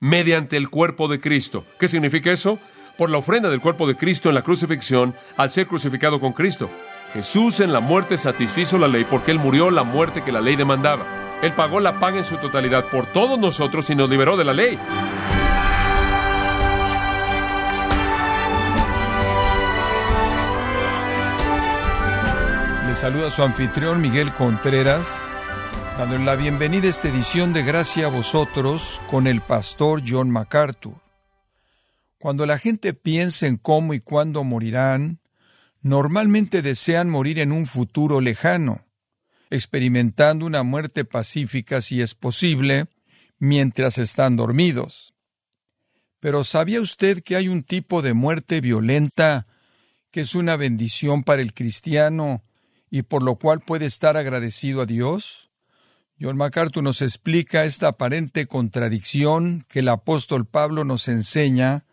mediante el cuerpo de Cristo. ¿Qué significa eso? Por la ofrenda del cuerpo de Cristo en la crucifixión al ser crucificado con Cristo. Jesús en la muerte satisfizo la ley porque Él murió la muerte que la ley demandaba. Él pagó la paga en su totalidad por todos nosotros y nos liberó de la ley. Le saluda su anfitrión Miguel Contreras, dándole la bienvenida a esta edición de Gracia a vosotros con el pastor John MacArthur. Cuando la gente piensa en cómo y cuándo morirán, normalmente desean morir en un futuro lejano, experimentando una muerte pacífica si es posible, mientras están dormidos. Pero ¿sabía usted que hay un tipo de muerte violenta que es una bendición para el cristiano y por lo cual puede estar agradecido a Dios? John MacArthur nos explica esta aparente contradicción que el apóstol Pablo nos enseña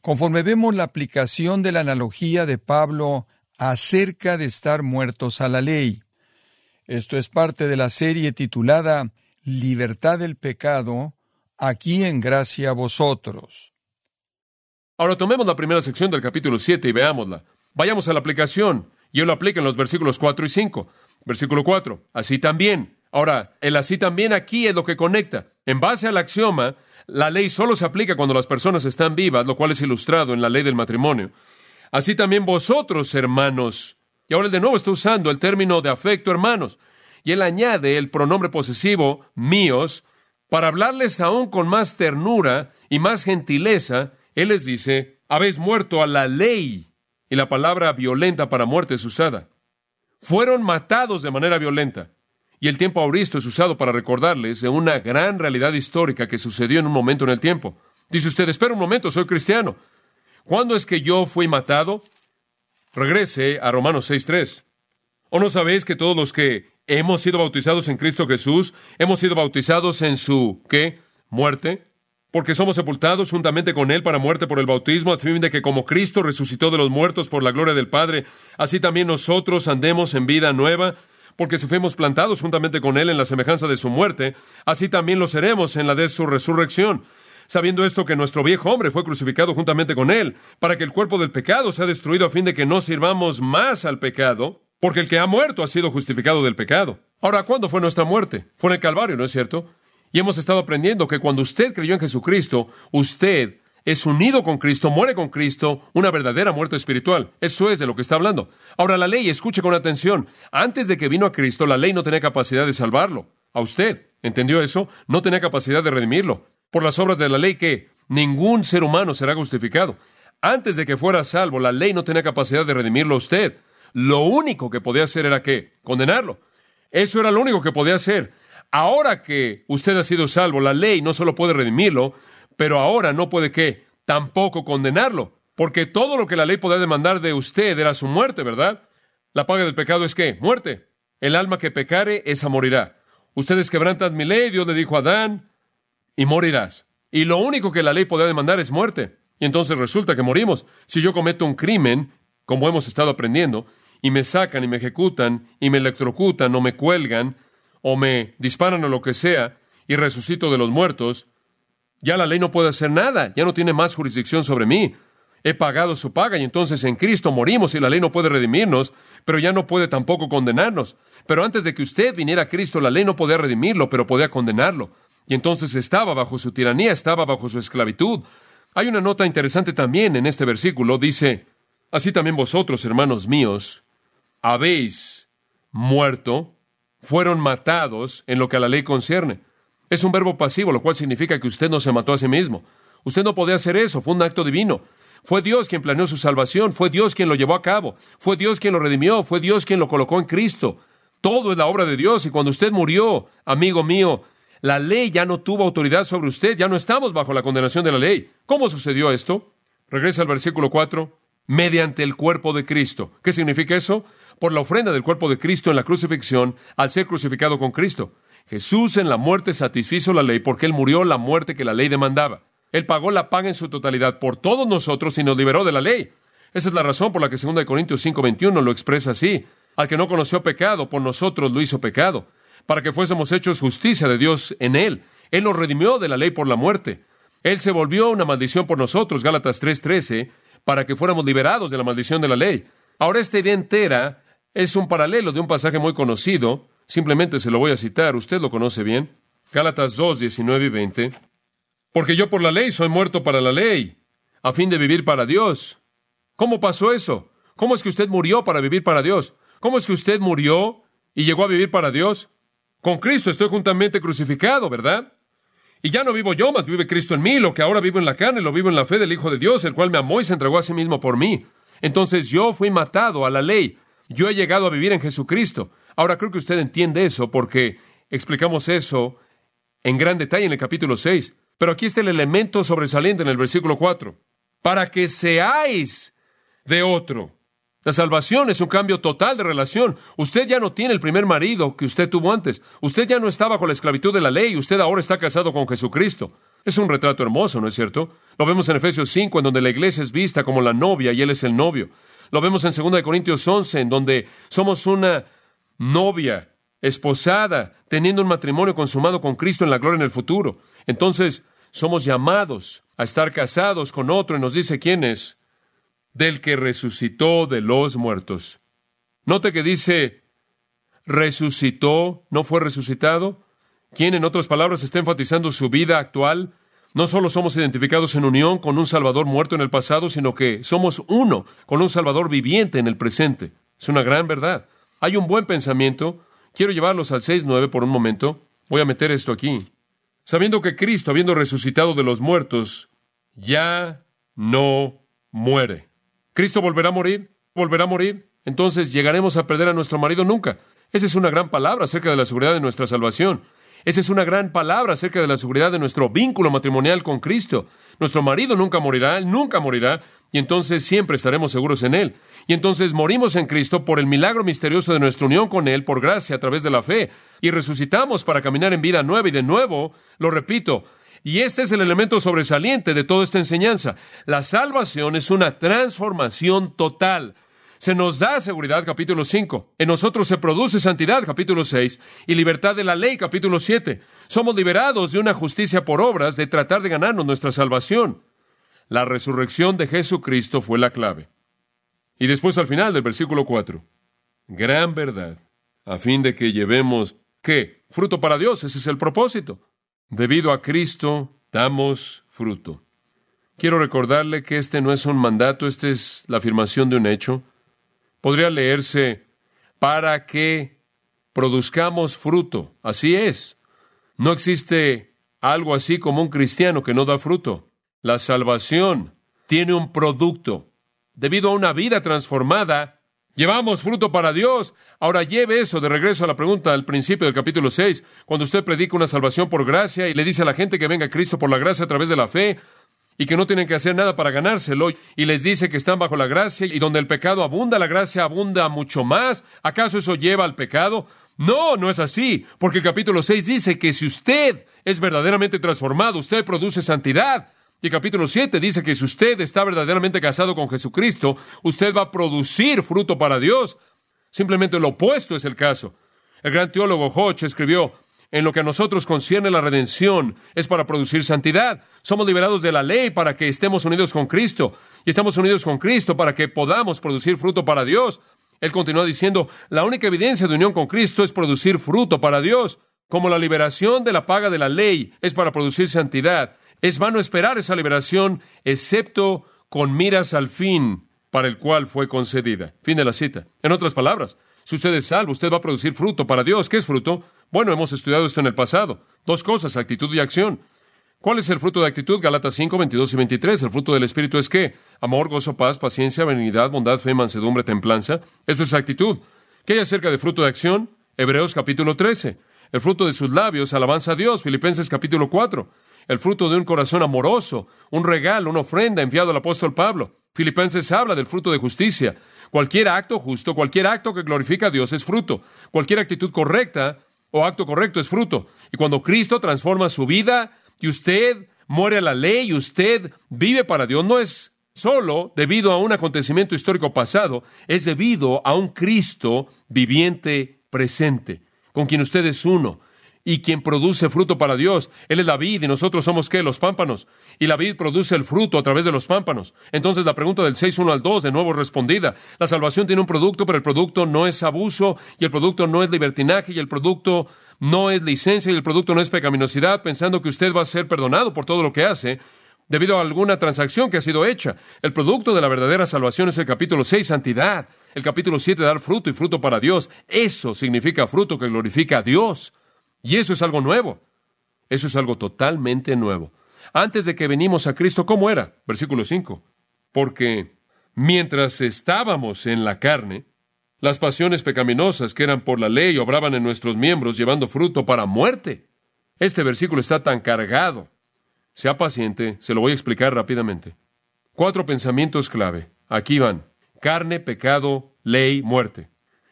conforme vemos la aplicación de la analogía de Pablo acerca de estar muertos a la ley. Esto es parte de la serie titulada Libertad del pecado, aquí en gracia a vosotros. Ahora tomemos la primera sección del capítulo 7 y veámosla. Vayamos a la aplicación. Y él lo aplica en los versículos 4 y 5. Versículo 4. Así también. Ahora, el así también aquí es lo que conecta. En base al axioma, la ley solo se aplica cuando las personas están vivas, lo cual es ilustrado en la ley del matrimonio. Así también vosotros, hermanos. Y ahora él de nuevo está usando el término de afecto, hermanos. Y él añade el pronombre posesivo, míos, para hablarles aún con más ternura y más gentileza. Él les dice, habéis muerto a la ley y la palabra violenta para muerte es usada. Fueron matados de manera violenta. Y el tiempo auristo es usado para recordarles de una gran realidad histórica que sucedió en un momento en el tiempo. Dice usted, espera un momento, soy cristiano. ¿Cuándo es que yo fui matado? Regrese a Romanos 6.3. ¿O no sabéis que todos los que hemos sido bautizados en Cristo Jesús, hemos sido bautizados en su, ¿qué? Muerte porque somos sepultados juntamente con Él para muerte por el bautismo, a fin de que como Cristo resucitó de los muertos por la gloria del Padre, así también nosotros andemos en vida nueva, porque si fuimos plantados juntamente con Él en la semejanza de su muerte, así también lo seremos en la de su resurrección. Sabiendo esto que nuestro viejo hombre fue crucificado juntamente con Él, para que el cuerpo del pecado sea destruido a fin de que no sirvamos más al pecado, porque el que ha muerto ha sido justificado del pecado. Ahora, ¿cuándo fue nuestra muerte? Fue en el Calvario, ¿no es cierto? Y hemos estado aprendiendo que cuando usted creyó en Jesucristo, usted es unido con Cristo, muere con Cristo, una verdadera muerte espiritual. Eso es de lo que está hablando. Ahora la ley, escuche con atención, antes de que vino a Cristo, la ley no tenía capacidad de salvarlo. A usted, ¿entendió eso? No tenía capacidad de redimirlo. Por las obras de la ley que ningún ser humano será justificado. Antes de que fuera salvo, la ley no tenía capacidad de redimirlo a usted. Lo único que podía hacer era qué? Condenarlo. Eso era lo único que podía hacer. Ahora que usted ha sido salvo, la ley no solo puede redimirlo, pero ahora no puede qué, tampoco condenarlo, porque todo lo que la ley podía demandar de usted era su muerte, ¿verdad? La paga del pecado es qué, muerte. El alma que pecare, esa morirá. Ustedes quebrantan mi ley, Dios le dijo a Adán, y morirás. Y lo único que la ley podía demandar es muerte. Y entonces resulta que morimos. Si yo cometo un crimen, como hemos estado aprendiendo, y me sacan y me ejecutan y me electrocutan o me cuelgan o me disparan o lo que sea y resucito de los muertos, ya la ley no puede hacer nada, ya no tiene más jurisdicción sobre mí. He pagado su paga y entonces en Cristo morimos y la ley no puede redimirnos, pero ya no puede tampoco condenarnos. Pero antes de que usted viniera a Cristo, la ley no podía redimirlo, pero podía condenarlo. Y entonces estaba bajo su tiranía, estaba bajo su esclavitud. Hay una nota interesante también en este versículo. Dice, así también vosotros, hermanos míos, habéis muerto fueron matados en lo que a la ley concierne. Es un verbo pasivo, lo cual significa que usted no se mató a sí mismo. Usted no podía hacer eso, fue un acto divino. Fue Dios quien planeó su salvación, fue Dios quien lo llevó a cabo, fue Dios quien lo redimió, fue Dios quien lo colocó en Cristo. Todo es la obra de Dios y cuando usted murió, amigo mío, la ley ya no tuvo autoridad sobre usted, ya no estamos bajo la condenación de la ley. ¿Cómo sucedió esto? Regresa al versículo 4. Mediante el cuerpo de Cristo. ¿Qué significa eso? por la ofrenda del cuerpo de Cristo en la crucifixión al ser crucificado con Cristo. Jesús en la muerte satisfizo la ley porque Él murió la muerte que la ley demandaba. Él pagó la paga en su totalidad por todos nosotros y nos liberó de la ley. Esa es la razón por la que 2 Corintios 5:21 lo expresa así. Al que no conoció pecado, por nosotros lo hizo pecado, para que fuésemos hechos justicia de Dios en Él. Él nos redimió de la ley por la muerte. Él se volvió una maldición por nosotros, Gálatas 3:13, para que fuéramos liberados de la maldición de la ley. Ahora esta idea entera es un paralelo de un pasaje muy conocido, simplemente se lo voy a citar, usted lo conoce bien. Gálatas 2, 19 y 20. Porque yo por la ley soy muerto para la ley, a fin de vivir para Dios. ¿Cómo pasó eso? ¿Cómo es que usted murió para vivir para Dios? ¿Cómo es que usted murió y llegó a vivir para Dios? Con Cristo estoy juntamente crucificado, ¿verdad? Y ya no vivo yo, mas vive Cristo en mí. Lo que ahora vivo en la carne, lo vivo en la fe del Hijo de Dios, el cual me amó y se entregó a sí mismo por mí. Entonces yo fui matado a la ley. Yo he llegado a vivir en Jesucristo. Ahora creo que usted entiende eso porque explicamos eso en gran detalle en el capítulo 6. Pero aquí está el elemento sobresaliente en el versículo 4. Para que seáis de otro. La salvación es un cambio total de relación. Usted ya no tiene el primer marido que usted tuvo antes. Usted ya no está bajo la esclavitud de la ley. Usted ahora está casado con Jesucristo. Es un retrato hermoso, ¿no es cierto? Lo vemos en Efesios 5, en donde la iglesia es vista como la novia y él es el novio. Lo vemos en 2 Corintios 11, en donde somos una novia esposada, teniendo un matrimonio consumado con Cristo en la gloria en el futuro. Entonces, somos llamados a estar casados con otro y nos dice quién es, del que resucitó de los muertos. Note que dice, resucitó, no fue resucitado. ¿Quién, en otras palabras, está enfatizando su vida actual? No solo somos identificados en unión con un Salvador muerto en el pasado, sino que somos uno con un Salvador viviente en el presente. Es una gran verdad. Hay un buen pensamiento Quiero llevarlos al 6.9 por un momento. Voy a meter esto aquí. Sabiendo que Cristo, habiendo resucitado de los muertos, ya no muere. ¿Cristo volverá a morir? ¿Volverá a morir? Entonces llegaremos a perder a nuestro marido nunca. Esa es una gran palabra acerca de la seguridad de nuestra salvación. Esa es una gran palabra acerca de la seguridad de nuestro vínculo matrimonial con Cristo. Nuestro marido nunca morirá, él nunca morirá, y entonces siempre estaremos seguros en Él. Y entonces morimos en Cristo por el milagro misterioso de nuestra unión con Él, por gracia, a través de la fe, y resucitamos para caminar en vida nueva y de nuevo, lo repito, y este es el elemento sobresaliente de toda esta enseñanza. La salvación es una transformación total. Se nos da seguridad, capítulo 5. En nosotros se produce santidad, capítulo 6. Y libertad de la ley, capítulo 7. Somos liberados de una justicia por obras, de tratar de ganarnos nuestra salvación. La resurrección de Jesucristo fue la clave. Y después al final del versículo 4, gran verdad, a fin de que llevemos, ¿qué? Fruto para Dios, ese es el propósito. Debido a Cristo, damos fruto. Quiero recordarle que este no es un mandato, esta es la afirmación de un hecho. Podría leerse para que produzcamos fruto. Así es. No existe algo así como un cristiano que no da fruto. La salvación tiene un producto. Debido a una vida transformada, llevamos fruto para Dios. Ahora lleve eso de regreso a la pregunta al principio del capítulo 6, cuando usted predica una salvación por gracia y le dice a la gente que venga a Cristo por la gracia a través de la fe y que no tienen que hacer nada para ganárselo y les dice que están bajo la gracia y donde el pecado abunda, la gracia abunda mucho más. ¿Acaso eso lleva al pecado? No, no es así, porque el capítulo 6 dice que si usted es verdaderamente transformado, usted produce santidad. Y capítulo 7 dice que si usted está verdaderamente casado con Jesucristo, usted va a producir fruto para Dios. Simplemente lo opuesto es el caso. El gran teólogo Hodge escribió, en lo que a nosotros concierne la redención es para producir santidad. Somos liberados de la ley para que estemos unidos con Cristo. Y estamos unidos con Cristo para que podamos producir fruto para Dios. Él continúa diciendo, la única evidencia de unión con Cristo es producir fruto para Dios. Como la liberación de la paga de la ley es para producir santidad, es vano esperar esa liberación, excepto con miras al fin para el cual fue concedida. Fin de la cita. En otras palabras, si usted es salvo, usted va a producir fruto para Dios. ¿Qué es fruto? Bueno, hemos estudiado esto en el pasado. Dos cosas, actitud y acción. ¿Cuál es el fruto de actitud? Galatas 5, 22 y 23. El fruto del Espíritu es qué? Amor, gozo, paz, paciencia, benignidad, bondad, fe, mansedumbre, templanza. Eso es actitud. ¿Qué hay acerca de fruto de acción? Hebreos capítulo 13. El fruto de sus labios, alabanza a Dios. Filipenses capítulo 4 el fruto de un corazón amoroso, un regalo, una ofrenda enviado al apóstol Pablo. Filipenses habla del fruto de justicia. Cualquier acto justo, cualquier acto que glorifica a Dios es fruto. Cualquier actitud correcta o acto correcto es fruto. Y cuando Cristo transforma su vida y usted muere a la ley y usted vive para Dios, no es solo debido a un acontecimiento histórico pasado, es debido a un Cristo viviente presente, con quien usted es uno. Y quien produce fruto para Dios. Él es la vid y nosotros somos qué? Los pámpanos. Y la vid produce el fruto a través de los pámpanos. Entonces la pregunta del 6.1 al 2 de nuevo respondida. La salvación tiene un producto, pero el producto no es abuso y el producto no es libertinaje y el producto no es licencia y el producto no es pecaminosidad, pensando que usted va a ser perdonado por todo lo que hace debido a alguna transacción que ha sido hecha. El producto de la verdadera salvación es el capítulo 6, santidad. El capítulo 7, dar fruto y fruto para Dios. Eso significa fruto que glorifica a Dios. Y eso es algo nuevo. Eso es algo totalmente nuevo. Antes de que venimos a Cristo, ¿cómo era? Versículo 5. Porque mientras estábamos en la carne, las pasiones pecaminosas que eran por la ley obraban en nuestros miembros llevando fruto para muerte. Este versículo está tan cargado. Sea paciente, se lo voy a explicar rápidamente. Cuatro pensamientos clave. Aquí van. Carne, pecado, ley, muerte.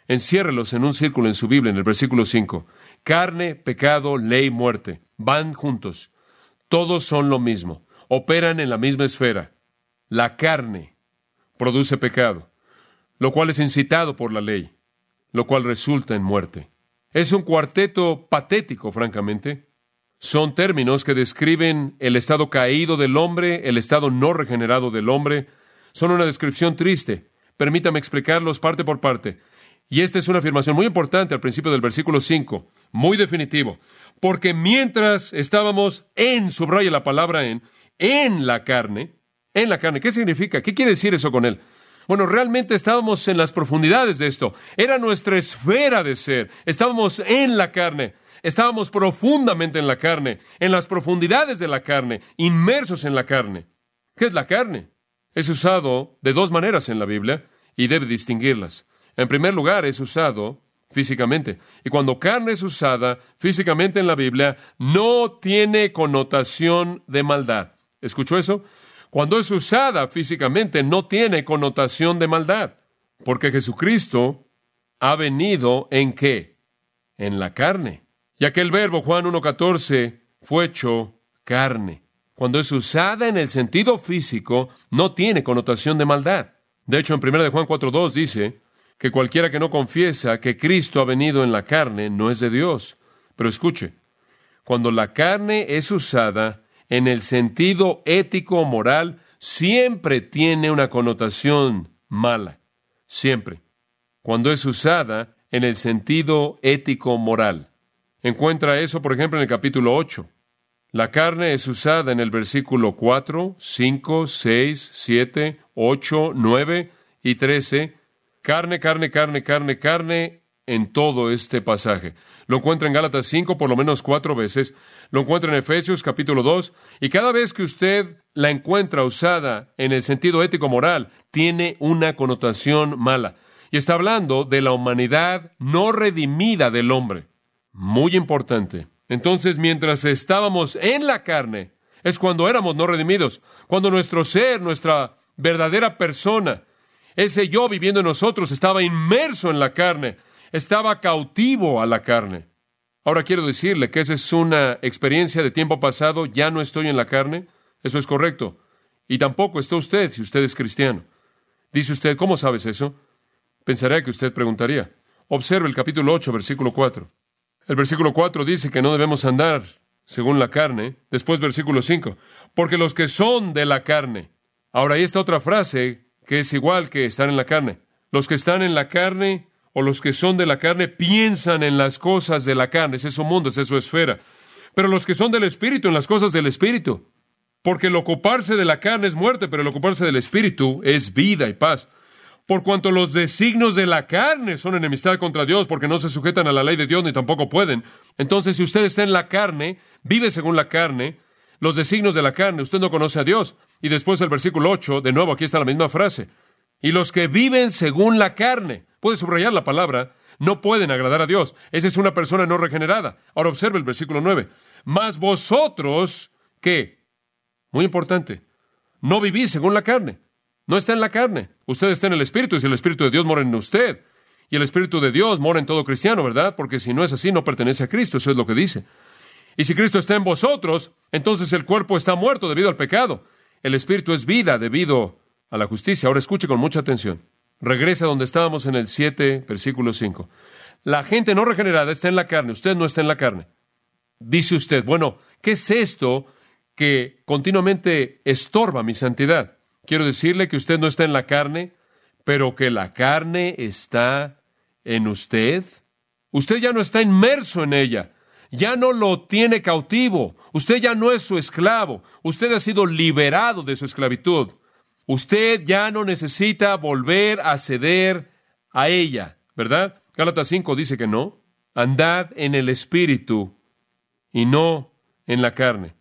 Enciérrelos en un círculo en su Biblia en el versículo 5. Carne, pecado, ley, muerte. Van juntos. Todos son lo mismo. Operan en la misma esfera. La carne produce pecado, lo cual es incitado por la ley, lo cual resulta en muerte. Es un cuarteto patético, francamente. Son términos que describen el estado caído del hombre, el estado no regenerado del hombre. Son una descripción triste. Permítame explicarlos parte por parte. Y esta es una afirmación muy importante al principio del versículo 5, muy definitivo. Porque mientras estábamos en, subraya la palabra en, en la carne, en la carne, ¿qué significa? ¿Qué quiere decir eso con él? Bueno, realmente estábamos en las profundidades de esto. Era nuestra esfera de ser. Estábamos en la carne. Estábamos profundamente en la carne, en las profundidades de la carne, inmersos en la carne. ¿Qué es la carne? Es usado de dos maneras en la Biblia y debe distinguirlas. En primer lugar, es usado físicamente. Y cuando carne es usada físicamente en la Biblia, no tiene connotación de maldad. ¿Escuchó eso? Cuando es usada físicamente, no tiene connotación de maldad. Porque Jesucristo ha venido en qué? En la carne. Ya que el verbo Juan 1.14 fue hecho carne. Cuando es usada en el sentido físico, no tiene connotación de maldad. De hecho, en 1 de Juan 4.2 dice, que cualquiera que no confiesa que Cristo ha venido en la carne no es de Dios. Pero escuche, cuando la carne es usada en el sentido ético moral, siempre tiene una connotación mala. Siempre. Cuando es usada en el sentido ético moral. Encuentra eso, por ejemplo, en el capítulo 8. La carne es usada en el versículo 4, 5, 6, 7, 8, 9 y 13 Carne, carne, carne, carne, carne en todo este pasaje. Lo encuentra en Gálatas 5 por lo menos cuatro veces, lo encuentra en Efesios capítulo 2, y cada vez que usted la encuentra usada en el sentido ético-moral, tiene una connotación mala. Y está hablando de la humanidad no redimida del hombre. Muy importante. Entonces, mientras estábamos en la carne, es cuando éramos no redimidos, cuando nuestro ser, nuestra verdadera persona, ese yo viviendo en nosotros estaba inmerso en la carne, estaba cautivo a la carne. Ahora quiero decirle que esa es una experiencia de tiempo pasado, ya no estoy en la carne, eso es correcto. Y tampoco está usted si usted es cristiano. Dice usted, ¿cómo sabes eso? Pensaría que usted preguntaría. Observe el capítulo 8, versículo 4. El versículo 4 dice que no debemos andar según la carne. Después versículo 5. Porque los que son de la carne. Ahora, ahí está otra frase que es igual que estar en la carne. Los que están en la carne o los que son de la carne piensan en las cosas de la carne, es su mundo, es su esfera. Pero los que son del Espíritu, en las cosas del Espíritu. Porque el ocuparse de la carne es muerte, pero el ocuparse del Espíritu es vida y paz. Por cuanto los designios de la carne son enemistad contra Dios, porque no se sujetan a la ley de Dios ni tampoco pueden. Entonces, si usted está en la carne, vive según la carne, los designios de la carne, usted no conoce a Dios. Y después el versículo 8, de nuevo aquí está la misma frase. Y los que viven según la carne, puede subrayar la palabra, no pueden agradar a Dios. Esa es una persona no regenerada. Ahora observe el versículo 9. Mas vosotros, ¿qué? Muy importante. No vivís según la carne. No está en la carne. Usted está en el Espíritu y si el Espíritu de Dios mora en usted. Y el Espíritu de Dios mora en todo cristiano, ¿verdad? Porque si no es así, no pertenece a Cristo. Eso es lo que dice. Y si Cristo está en vosotros, entonces el cuerpo está muerto debido al pecado. El espíritu es vida debido a la justicia. Ahora escuche con mucha atención. Regresa donde estábamos en el 7, versículo 5. La gente no regenerada está en la carne, usted no está en la carne. Dice usted, bueno, ¿qué es esto que continuamente estorba mi santidad? Quiero decirle que usted no está en la carne, pero que la carne está en usted. Usted ya no está inmerso en ella, ya no lo tiene cautivo, usted ya no es su esclavo, usted ha sido liberado de su esclavitud. Usted ya no necesita volver a ceder a ella, ¿verdad? Gálatas 5 dice que no. Andad en el espíritu y no en la carne.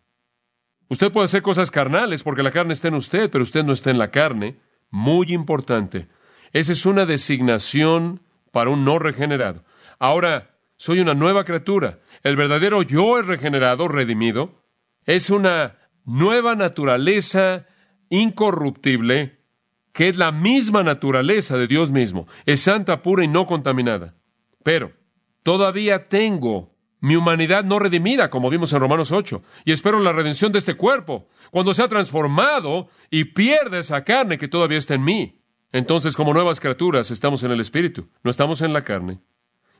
Usted puede hacer cosas carnales porque la carne está en usted, pero usted no está en la carne. Muy importante. Esa es una designación para un no regenerado. Ahora, soy una nueva criatura. El verdadero yo es regenerado, redimido. Es una nueva naturaleza incorruptible, que es la misma naturaleza de Dios mismo. Es santa, pura y no contaminada. Pero todavía tengo mi humanidad no redimida, como vimos en Romanos 8, y espero la redención de este cuerpo, cuando sea transformado y pierde esa carne que todavía está en mí. Entonces, como nuevas criaturas, estamos en el Espíritu, no estamos en la carne,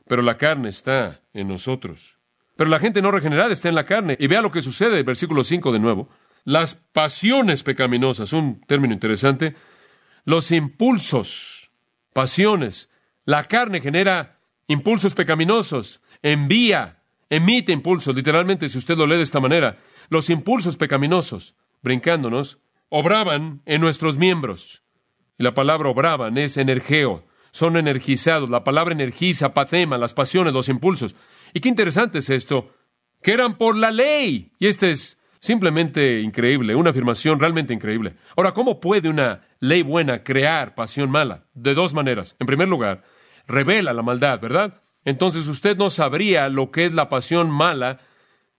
pero la carne está en nosotros. Pero la gente no regenerada está en la carne, y vea lo que sucede, versículo 5 de nuevo. Las pasiones pecaminosas, un término interesante, los impulsos, pasiones. La carne genera impulsos pecaminosos, envía, emite impulsos. Literalmente, si usted lo lee de esta manera, los impulsos pecaminosos, brincándonos, obraban en nuestros miembros. Y la palabra obraban es energeo, son energizados. La palabra energiza, patema, las pasiones, los impulsos. Y qué interesante es esto, que eran por la ley. Y este es simplemente increíble, una afirmación realmente increíble. Ahora, ¿cómo puede una ley buena crear pasión mala? De dos maneras. En primer lugar, revela la maldad, ¿verdad? Entonces usted no sabría lo que es la pasión mala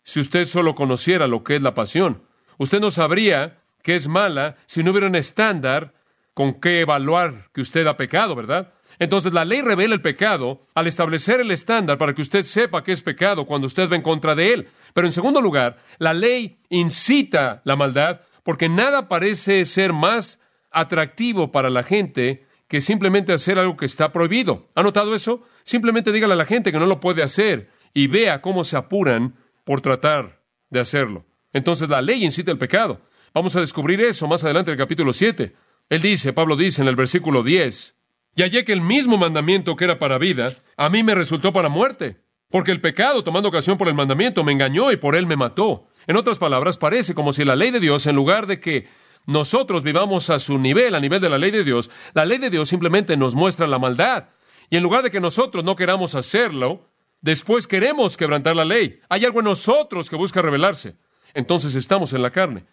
si usted solo conociera lo que es la pasión. Usted no sabría que es mala si no hubiera un estándar con qué evaluar que usted ha pecado, ¿verdad? Entonces la ley revela el pecado al establecer el estándar para que usted sepa que es pecado cuando usted va en contra de él. Pero en segundo lugar, la ley incita la maldad porque nada parece ser más atractivo para la gente que simplemente hacer algo que está prohibido. ¿Ha notado eso? Simplemente dígale a la gente que no lo puede hacer y vea cómo se apuran por tratar de hacerlo. Entonces la ley incita el pecado. Vamos a descubrir eso más adelante en el capítulo 7. Él dice, Pablo dice en el versículo 10, y hallé que el mismo mandamiento que era para vida, a mí me resultó para muerte, porque el pecado, tomando ocasión por el mandamiento, me engañó y por él me mató. En otras palabras, parece como si la ley de Dios, en lugar de que nosotros vivamos a su nivel, a nivel de la ley de Dios, la ley de Dios simplemente nos muestra la maldad. Y en lugar de que nosotros no queramos hacerlo, después queremos quebrantar la ley. Hay algo en nosotros que busca revelarse. Entonces estamos en la carne.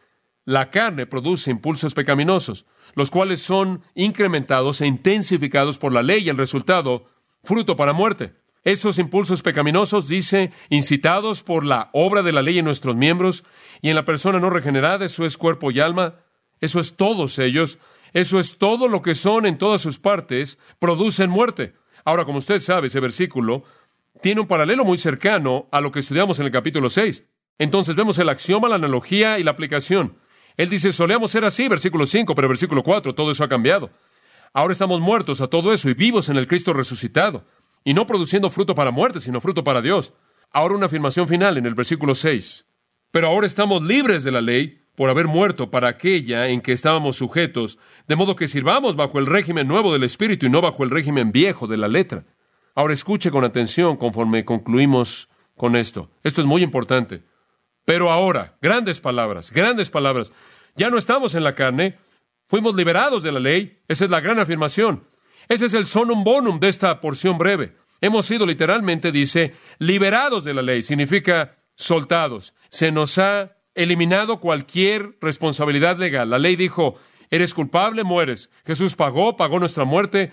La carne produce impulsos pecaminosos, los cuales son incrementados e intensificados por la ley y el resultado, fruto para muerte. Esos impulsos pecaminosos, dice, incitados por la obra de la ley en nuestros miembros y en la persona no regenerada, eso es cuerpo y alma, eso es todos ellos, eso es todo lo que son en todas sus partes, producen muerte. Ahora, como usted sabe, ese versículo tiene un paralelo muy cercano a lo que estudiamos en el capítulo 6. Entonces vemos el axioma, la analogía y la aplicación. Él dice, solíamos ser así, versículo 5, pero versículo 4, todo eso ha cambiado. Ahora estamos muertos a todo eso y vivos en el Cristo resucitado, y no produciendo fruto para muerte, sino fruto para Dios. Ahora una afirmación final en el versículo 6. Pero ahora estamos libres de la ley por haber muerto para aquella en que estábamos sujetos, de modo que sirvamos bajo el régimen nuevo del Espíritu y no bajo el régimen viejo de la letra. Ahora escuche con atención conforme concluimos con esto. Esto es muy importante. Pero ahora, grandes palabras, grandes palabras. Ya no estamos en la carne, fuimos liberados de la ley. Esa es la gran afirmación. Ese es el sonum bonum de esta porción breve. Hemos sido literalmente, dice, liberados de la ley. Significa soltados. Se nos ha eliminado cualquier responsabilidad legal. La ley dijo, eres culpable, mueres. Jesús pagó, pagó nuestra muerte,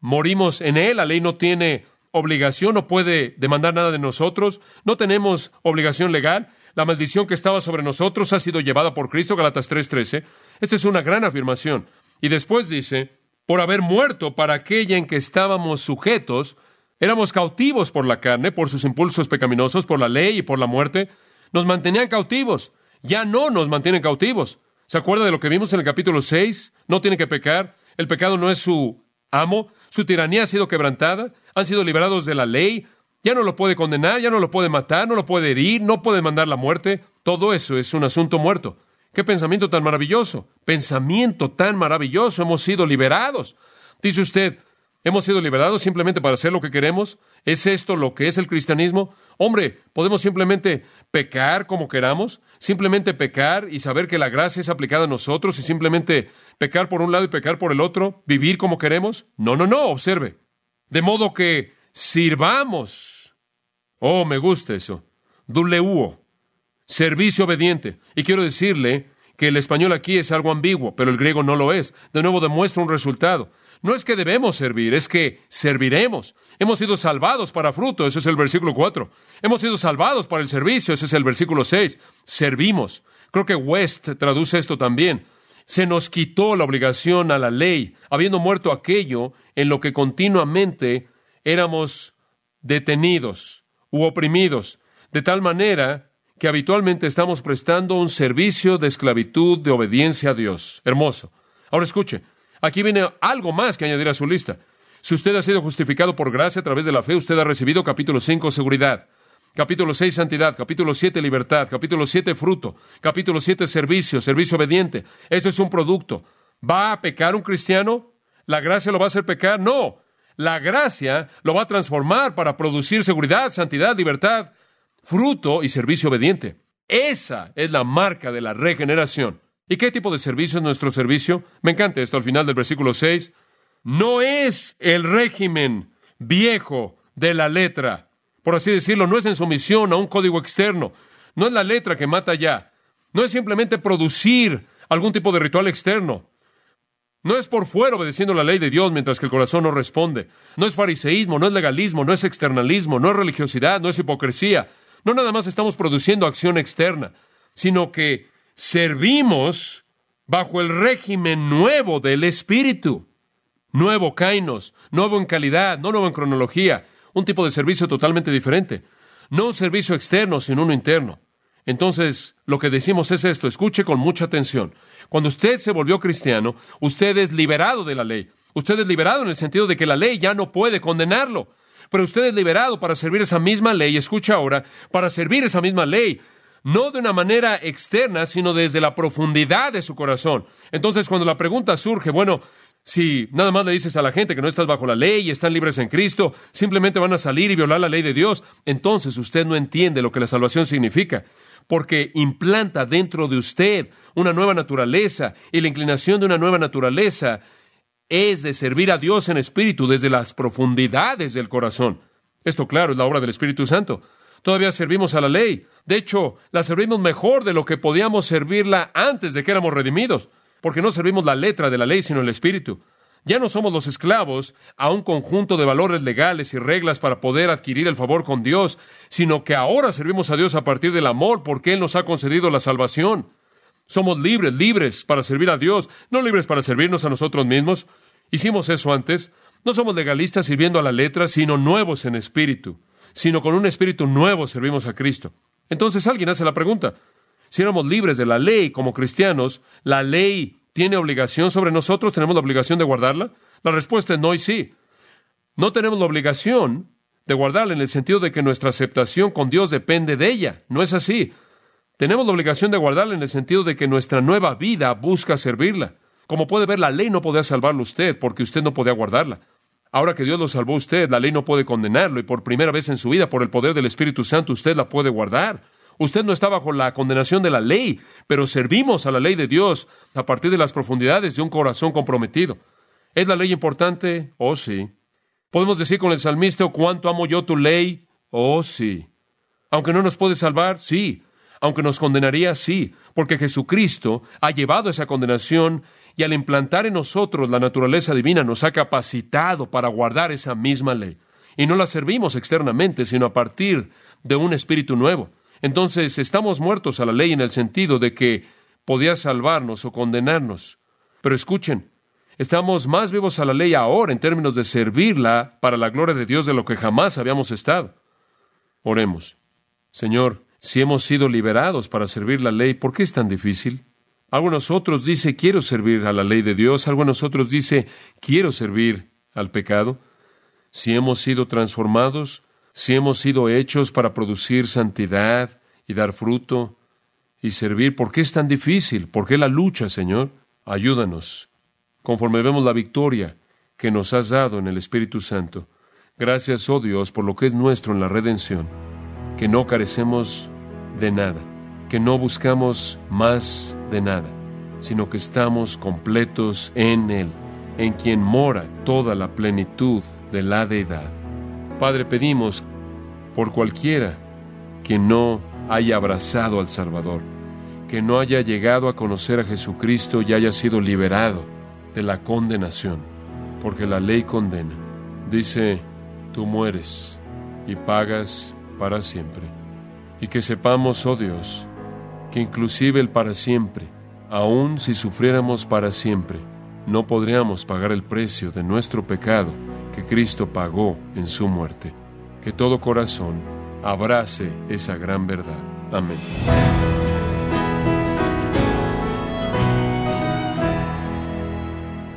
morimos en él. La ley no tiene obligación, no puede demandar nada de nosotros, no tenemos obligación legal. La maldición que estaba sobre nosotros ha sido llevada por Cristo, Galatas 3:13. Esta es una gran afirmación. Y después dice, por haber muerto para aquella en que estábamos sujetos, éramos cautivos por la carne, por sus impulsos pecaminosos, por la ley y por la muerte, nos mantenían cautivos. Ya no nos mantienen cautivos. ¿Se acuerda de lo que vimos en el capítulo 6? No tiene que pecar. El pecado no es su amo. Su tiranía ha sido quebrantada. Han sido liberados de la ley. Ya no lo puede condenar, ya no lo puede matar, no lo puede herir, no puede mandar la muerte. Todo eso es un asunto muerto. Qué pensamiento tan maravilloso. Pensamiento tan maravilloso. Hemos sido liberados. Dice usted, ¿hemos sido liberados simplemente para hacer lo que queremos? ¿Es esto lo que es el cristianismo? Hombre, ¿podemos simplemente pecar como queramos? ¿Simplemente pecar y saber que la gracia es aplicada a nosotros y simplemente pecar por un lado y pecar por el otro? ¿Vivir como queremos? No, no, no, observe. De modo que sirvamos. Oh, me gusta eso. Duleuo. Servicio obediente. Y quiero decirle que el español aquí es algo ambiguo, pero el griego no lo es. De nuevo demuestra un resultado. No es que debemos servir, es que serviremos. Hemos sido salvados para fruto, ese es el versículo 4. Hemos sido salvados para el servicio, ese es el versículo 6. Servimos. Creo que West traduce esto también. Se nos quitó la obligación a la ley, habiendo muerto aquello en lo que continuamente éramos detenidos u oprimidos, de tal manera que habitualmente estamos prestando un servicio de esclavitud, de obediencia a Dios. Hermoso. Ahora escuche, aquí viene algo más que añadir a su lista. Si usted ha sido justificado por gracia a través de la fe, usted ha recibido capítulo 5, seguridad. Capítulo 6, santidad. Capítulo 7, libertad. Capítulo 7, fruto. Capítulo 7, servicio, servicio obediente. Eso es un producto. ¿Va a pecar un cristiano? ¿La gracia lo va a hacer pecar? No. La gracia lo va a transformar para producir seguridad, santidad, libertad, fruto y servicio obediente. Esa es la marca de la regeneración. ¿Y qué tipo de servicio es nuestro servicio? Me encanta esto al final del versículo 6. No es el régimen viejo de la letra, por así decirlo, no es en sumisión a un código externo, no es la letra que mata ya, no es simplemente producir algún tipo de ritual externo, no es por fuera obedeciendo la ley de Dios mientras que el corazón no responde. No es fariseísmo, no es legalismo, no es externalismo, no es religiosidad, no es hipocresía. No nada más estamos produciendo acción externa, sino que servimos bajo el régimen nuevo del Espíritu. Nuevo kainos, nuevo en calidad, no nuevo en cronología, un tipo de servicio totalmente diferente. No un servicio externo, sino uno interno. Entonces, lo que decimos es esto, escuche con mucha atención. Cuando usted se volvió cristiano, usted es liberado de la ley. Usted es liberado en el sentido de que la ley ya no puede condenarlo. Pero usted es liberado para servir esa misma ley, escucha ahora, para servir esa misma ley, no de una manera externa, sino desde la profundidad de su corazón. Entonces, cuando la pregunta surge, bueno, si nada más le dices a la gente que no estás bajo la ley y están libres en Cristo, simplemente van a salir y violar la ley de Dios, entonces usted no entiende lo que la salvación significa porque implanta dentro de usted una nueva naturaleza y la inclinación de una nueva naturaleza es de servir a Dios en espíritu desde las profundidades del corazón. Esto, claro, es la obra del Espíritu Santo. Todavía servimos a la ley. De hecho, la servimos mejor de lo que podíamos servirla antes de que éramos redimidos, porque no servimos la letra de la ley, sino el Espíritu. Ya no somos los esclavos a un conjunto de valores legales y reglas para poder adquirir el favor con Dios, sino que ahora servimos a Dios a partir del amor porque Él nos ha concedido la salvación. Somos libres, libres para servir a Dios, no libres para servirnos a nosotros mismos. Hicimos eso antes. No somos legalistas sirviendo a la letra, sino nuevos en espíritu. Sino con un espíritu nuevo servimos a Cristo. Entonces alguien hace la pregunta, si éramos libres de la ley como cristianos, ¿la ley tiene obligación sobre nosotros? ¿Tenemos la obligación de guardarla? La respuesta es no y sí. No tenemos la obligación de guardarla en el sentido de que nuestra aceptación con Dios depende de ella. No es así. Tenemos la obligación de guardarla en el sentido de que nuestra nueva vida busca servirla. Como puede ver, la ley no podía salvarlo usted porque usted no podía guardarla. Ahora que Dios lo salvó a usted, la ley no puede condenarlo y por primera vez en su vida, por el poder del Espíritu Santo, usted la puede guardar. Usted no está bajo la condenación de la ley, pero servimos a la ley de Dios a partir de las profundidades de un corazón comprometido. ¿Es la ley importante? Oh, sí. ¿Podemos decir con el salmista, cuánto amo yo tu ley? Oh, sí. Aunque no nos puede salvar, sí. Aunque nos condenaría, sí. Porque Jesucristo ha llevado esa condenación y al implantar en nosotros la naturaleza divina nos ha capacitado para guardar esa misma ley. Y no la servimos externamente, sino a partir de un espíritu nuevo. Entonces estamos muertos a la ley en el sentido de que podía salvarnos o condenarnos. Pero escuchen, estamos más vivos a la ley ahora en términos de servirla para la gloria de Dios de lo que jamás habíamos estado. Oremos. Señor, si hemos sido liberados para servir la ley, ¿por qué es tan difícil? Algo nosotros dice quiero servir a la ley de Dios, algo nosotros dice quiero servir al pecado. Si hemos sido transformados, si hemos sido hechos para producir santidad y dar fruto y servir, ¿por qué es tan difícil? ¿Por qué la lucha, Señor? Ayúdanos, conforme vemos la victoria que nos has dado en el Espíritu Santo. Gracias, oh Dios, por lo que es nuestro en la redención, que no carecemos de nada, que no buscamos más de nada, sino que estamos completos en Él, en quien mora toda la plenitud de la deidad. Padre, pedimos por cualquiera que no haya abrazado al Salvador, que no haya llegado a conocer a Jesucristo y haya sido liberado de la condenación, porque la ley condena. Dice, tú mueres y pagas para siempre. Y que sepamos, oh Dios, que inclusive el para siempre, aun si sufriéramos para siempre, no podríamos pagar el precio de nuestro pecado que Cristo pagó en su muerte. Que todo corazón abrace esa gran verdad. Amén.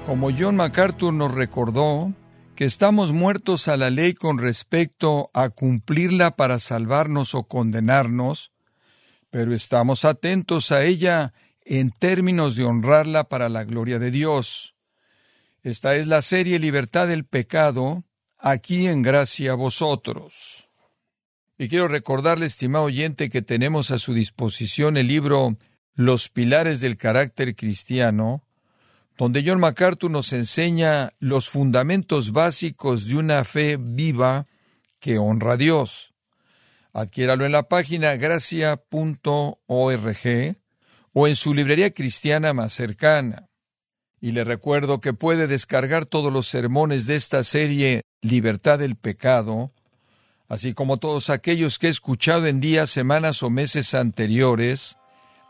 Como John MacArthur nos recordó que estamos muertos a la ley con respecto a cumplirla para salvarnos o condenarnos, pero estamos atentos a ella en términos de honrarla para la gloria de Dios. Esta es la serie Libertad del Pecado, aquí en gracia a vosotros. Y quiero recordarle, estimado oyente, que tenemos a su disposición el libro Los Pilares del Carácter Cristiano, donde John MacArthur nos enseña los fundamentos básicos de una fe viva que honra a Dios. Adquiéralo en la página gracia.org o en su librería cristiana más cercana. Y le recuerdo que puede descargar todos los sermones de esta serie Libertad del Pecado, así como todos aquellos que he escuchado en días, semanas o meses anteriores,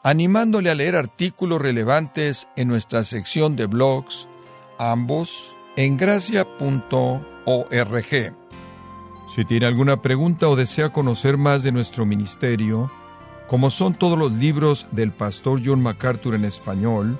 animándole a leer artículos relevantes en nuestra sección de blogs, ambos en gracia.org. Si tiene alguna pregunta o desea conocer más de nuestro ministerio, como son todos los libros del pastor John MacArthur en español,